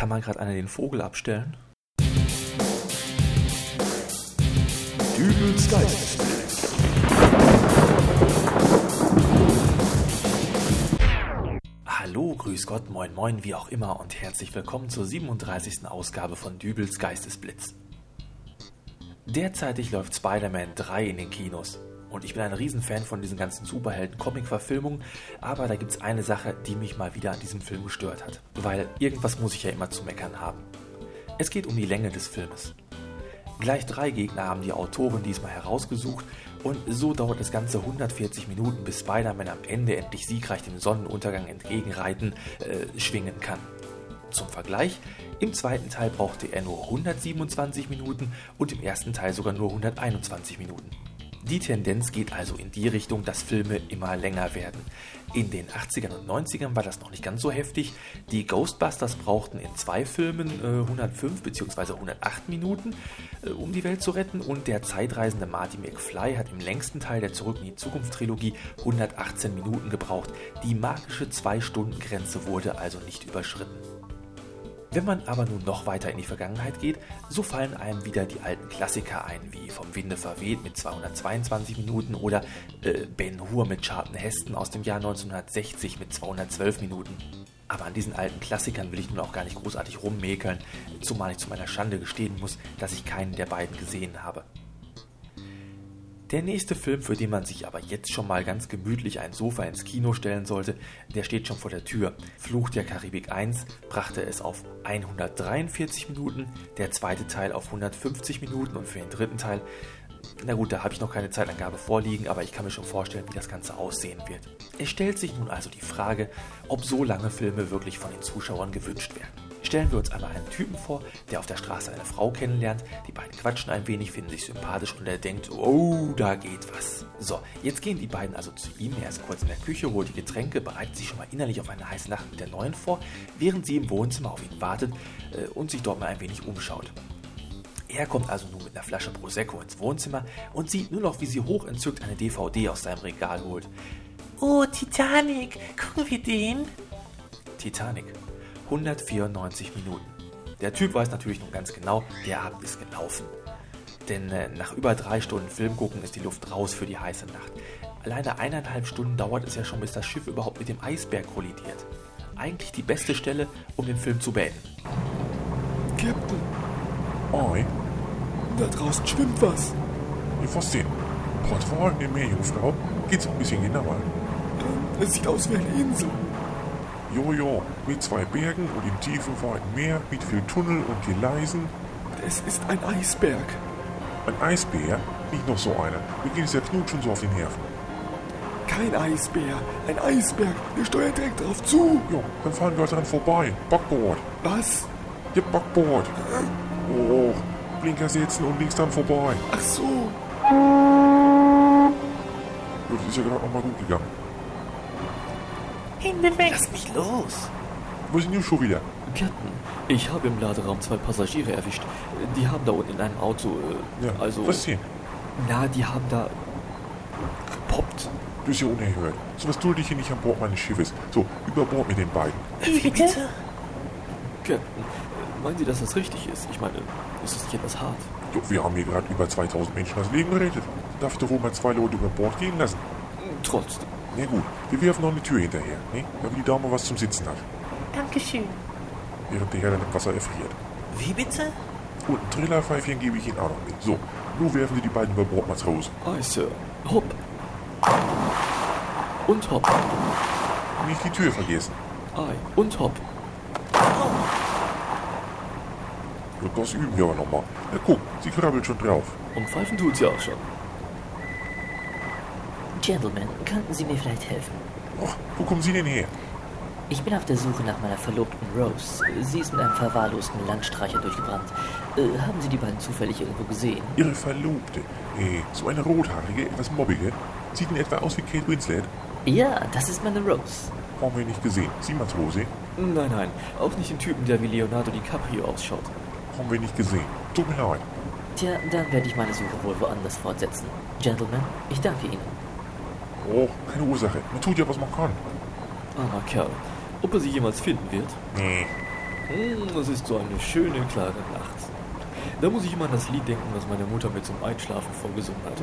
Kann mal gerade einer den Vogel abstellen? Dübels Geist. Hallo, grüß Gott, moin moin, wie auch immer und herzlich willkommen zur 37. Ausgabe von Dübels Geistesblitz. Derzeitig läuft Spider-Man 3 in den Kinos. Und ich bin ein Riesenfan von diesen ganzen Superhelden-Comic-Verfilmungen, aber da gibt es eine Sache, die mich mal wieder an diesem Film gestört hat. Weil irgendwas muss ich ja immer zu meckern haben. Es geht um die Länge des Filmes. Gleich drei Gegner haben die Autoren diesmal herausgesucht und so dauert das Ganze 140 Minuten, bis Spider-Man am Ende endlich siegreich dem Sonnenuntergang entgegenreiten, äh, schwingen kann. Zum Vergleich, im zweiten Teil brauchte er nur 127 Minuten und im ersten Teil sogar nur 121 Minuten. Die Tendenz geht also in die Richtung, dass Filme immer länger werden. In den 80ern und 90ern war das noch nicht ganz so heftig. Die Ghostbusters brauchten in zwei Filmen äh, 105 bzw. 108 Minuten, äh, um die Welt zu retten. Und der zeitreisende Marty McFly hat im längsten Teil der Zurück in die Zukunft Trilogie 118 Minuten gebraucht. Die magische 2-Stunden-Grenze wurde also nicht überschritten. Wenn man aber nun noch weiter in die Vergangenheit geht, so fallen einem wieder die alten Klassiker ein, wie Vom Winde verweht mit 222 Minuten oder äh, Ben Hur mit Charlton Heston aus dem Jahr 1960 mit 212 Minuten. Aber an diesen alten Klassikern will ich nun auch gar nicht großartig rummäkeln, zumal ich zu meiner Schande gestehen muss, dass ich keinen der beiden gesehen habe. Der nächste Film, für den man sich aber jetzt schon mal ganz gemütlich ein Sofa ins Kino stellen sollte, der steht schon vor der Tür. Fluch der Karibik 1 brachte es auf 143 Minuten, der zweite Teil auf 150 Minuten und für den dritten Teil, na gut, da habe ich noch keine Zeitangabe vorliegen, aber ich kann mir schon vorstellen, wie das Ganze aussehen wird. Es stellt sich nun also die Frage, ob so lange Filme wirklich von den Zuschauern gewünscht werden. Stellen wir uns einmal einen Typen vor, der auf der Straße eine Frau kennenlernt. Die beiden quatschen ein wenig, finden sich sympathisch und er denkt, oh, da geht was. So, jetzt gehen die beiden also zu ihm. Er ist kurz in der Küche, holt die Getränke, bereitet sich schon mal innerlich auf eine heiße Nacht mit der neuen vor, während sie im Wohnzimmer auf ihn wartet äh, und sich dort mal ein wenig umschaut. Er kommt also nun mit einer Flasche Prosecco ins Wohnzimmer und sieht nur noch, wie sie hochentzückt eine DVD aus seinem Regal holt. Oh, Titanic, gucken wir den? Titanic. 194 Minuten. Der Typ weiß natürlich nun ganz genau, der Abend ist gelaufen. Denn äh, nach über drei Stunden Film gucken ist die Luft raus für die heiße Nacht. Alleine eineinhalb Stunden dauert es ja schon, bis das Schiff überhaupt mit dem Eisberg kollidiert. Eigentlich die beste Stelle, um den Film zu beenden. Captain, Oi, da draußen schwimmt was. ich was denn? Portwal in Meerjungfrau? Geht's ein bisschen genauer? Es sieht aus wie eine Insel. Jojo, mit zwei Bergen und im tiefen, weiten Meer, mit viel Tunnel und Geleisen. Es ist ein Eisberg. Ein Eisbär? Nicht noch so einer. Mir geht es der Knut schon so auf den Nerven. Kein Eisbär, ein Eisberg. Wir steuern direkt drauf zu. Jo, dann fahren wir dran vorbei. Backboard. Was? Ja, Backboard. Oh, Blinker setzen und links dann vorbei. Ach so. Ja, Das ist ja gerade noch mal gut gegangen. Hände weg! Lass mich los! Wo sind die schon wieder? Captain, ich habe im Laderaum zwei Passagiere erwischt. Die haben da unten in einem Auto, äh, Ja, also... was denn? Na, die haben da gepoppt. Das ist ja unerhört. So was dulde ich hier nicht an Bord meines Schiffes. So, über Bord mit den beiden. Wie bitte? Captain, meinen Sie, dass das richtig ist? Ich meine, ist das nicht etwas hart? Jo, wir haben hier gerade über 2000 Menschen das Leben gerettet. Darf ich doch wohl mal zwei Leute über Bord gehen lassen? Trotzdem. Na gut, wir werfen noch eine Tür hinterher, ne? damit die Dame was zum Sitzen hat, Dankeschön. während der Herr dann im Wasser erfriert. Wie bitte? Und ein Trillerpfeifchen gebe ich Ihnen auch noch mit. So, nun werfen Sie die beiden über Bord Matrosen. Aye, Sir. Hopp. Und hopp. Nicht die Tür vergessen. Aye. Und hopp. Und das üben wir aber nochmal. Na guck, sie krabbelt schon drauf. Und pfeifen tut sie auch schon. Gentlemen, könnten Sie mir vielleicht helfen? Ach, wo kommen Sie denn her? Ich bin auf der Suche nach meiner Verlobten Rose. Sie ist mit einem verwahrlosten Landstreicher durchgebrannt. Äh, haben Sie die beiden zufällig irgendwo gesehen? Ihre Verlobte. Äh, so eine rothaarige, etwas mobbige. Sieht in etwa aus wie Kate Winslet. Ja, das ist meine Rose. Haben wir nicht gesehen. Sie, Matrose? Nein, nein. Auch nicht den Typen, der wie Leonardo DiCaprio ausschaut. Haben wir nicht gesehen. Tut mir leid. Tja, dann werde ich meine Suche wohl woanders fortsetzen. Gentlemen, ich danke Ihnen. Oh, keine Ursache. Man tut ja, was man kann. Armer Kerl. Ob er sie jemals finden wird? Nee. Hm, Es ist so eine schöne, klare Nacht. Da muss ich immer an das Lied denken, was meine Mutter mir zum Einschlafen vorgesungen hat.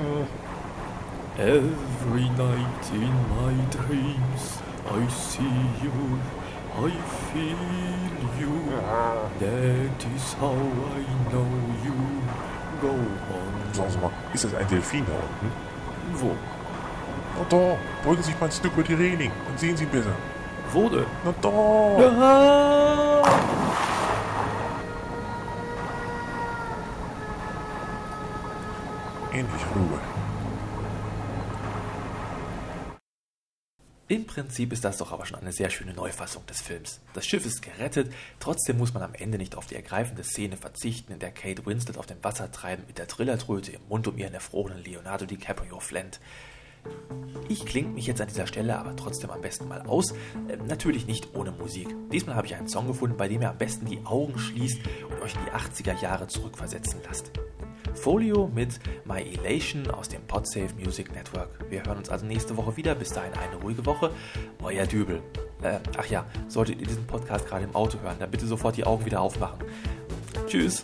Every night in my dreams I see you, I feel you. That is how I know you go on. Sagen Sie mal, ist das ein Delfin da unten? Wo? Na da, beugen Sie sich mal ein Stück über die Reling, dann sehen Sie besser. Wo denn? Na da! Endlich Ruhe. Im Prinzip ist das doch aber schon eine sehr schöne Neufassung des Films. Das Schiff ist gerettet, trotzdem muss man am Ende nicht auf die ergreifende Szene verzichten, in der Kate Winslet auf dem Wasser treibend mit der Trillertröte im Mund um ihren erfrorenen Leonardo DiCaprio flennt. Ich klinge mich jetzt an dieser Stelle aber trotzdem am besten mal aus. Äh, natürlich nicht ohne Musik. Diesmal habe ich einen Song gefunden, bei dem ihr am besten die Augen schließt und euch in die 80er Jahre zurückversetzen lasst. Folio mit My Elation aus dem Podsafe Music Network. Wir hören uns also nächste Woche wieder. Bis dahin eine ruhige Woche. Euer Dübel. Äh, ach ja, solltet ihr diesen Podcast gerade im Auto hören, dann bitte sofort die Augen wieder aufmachen. Tschüss.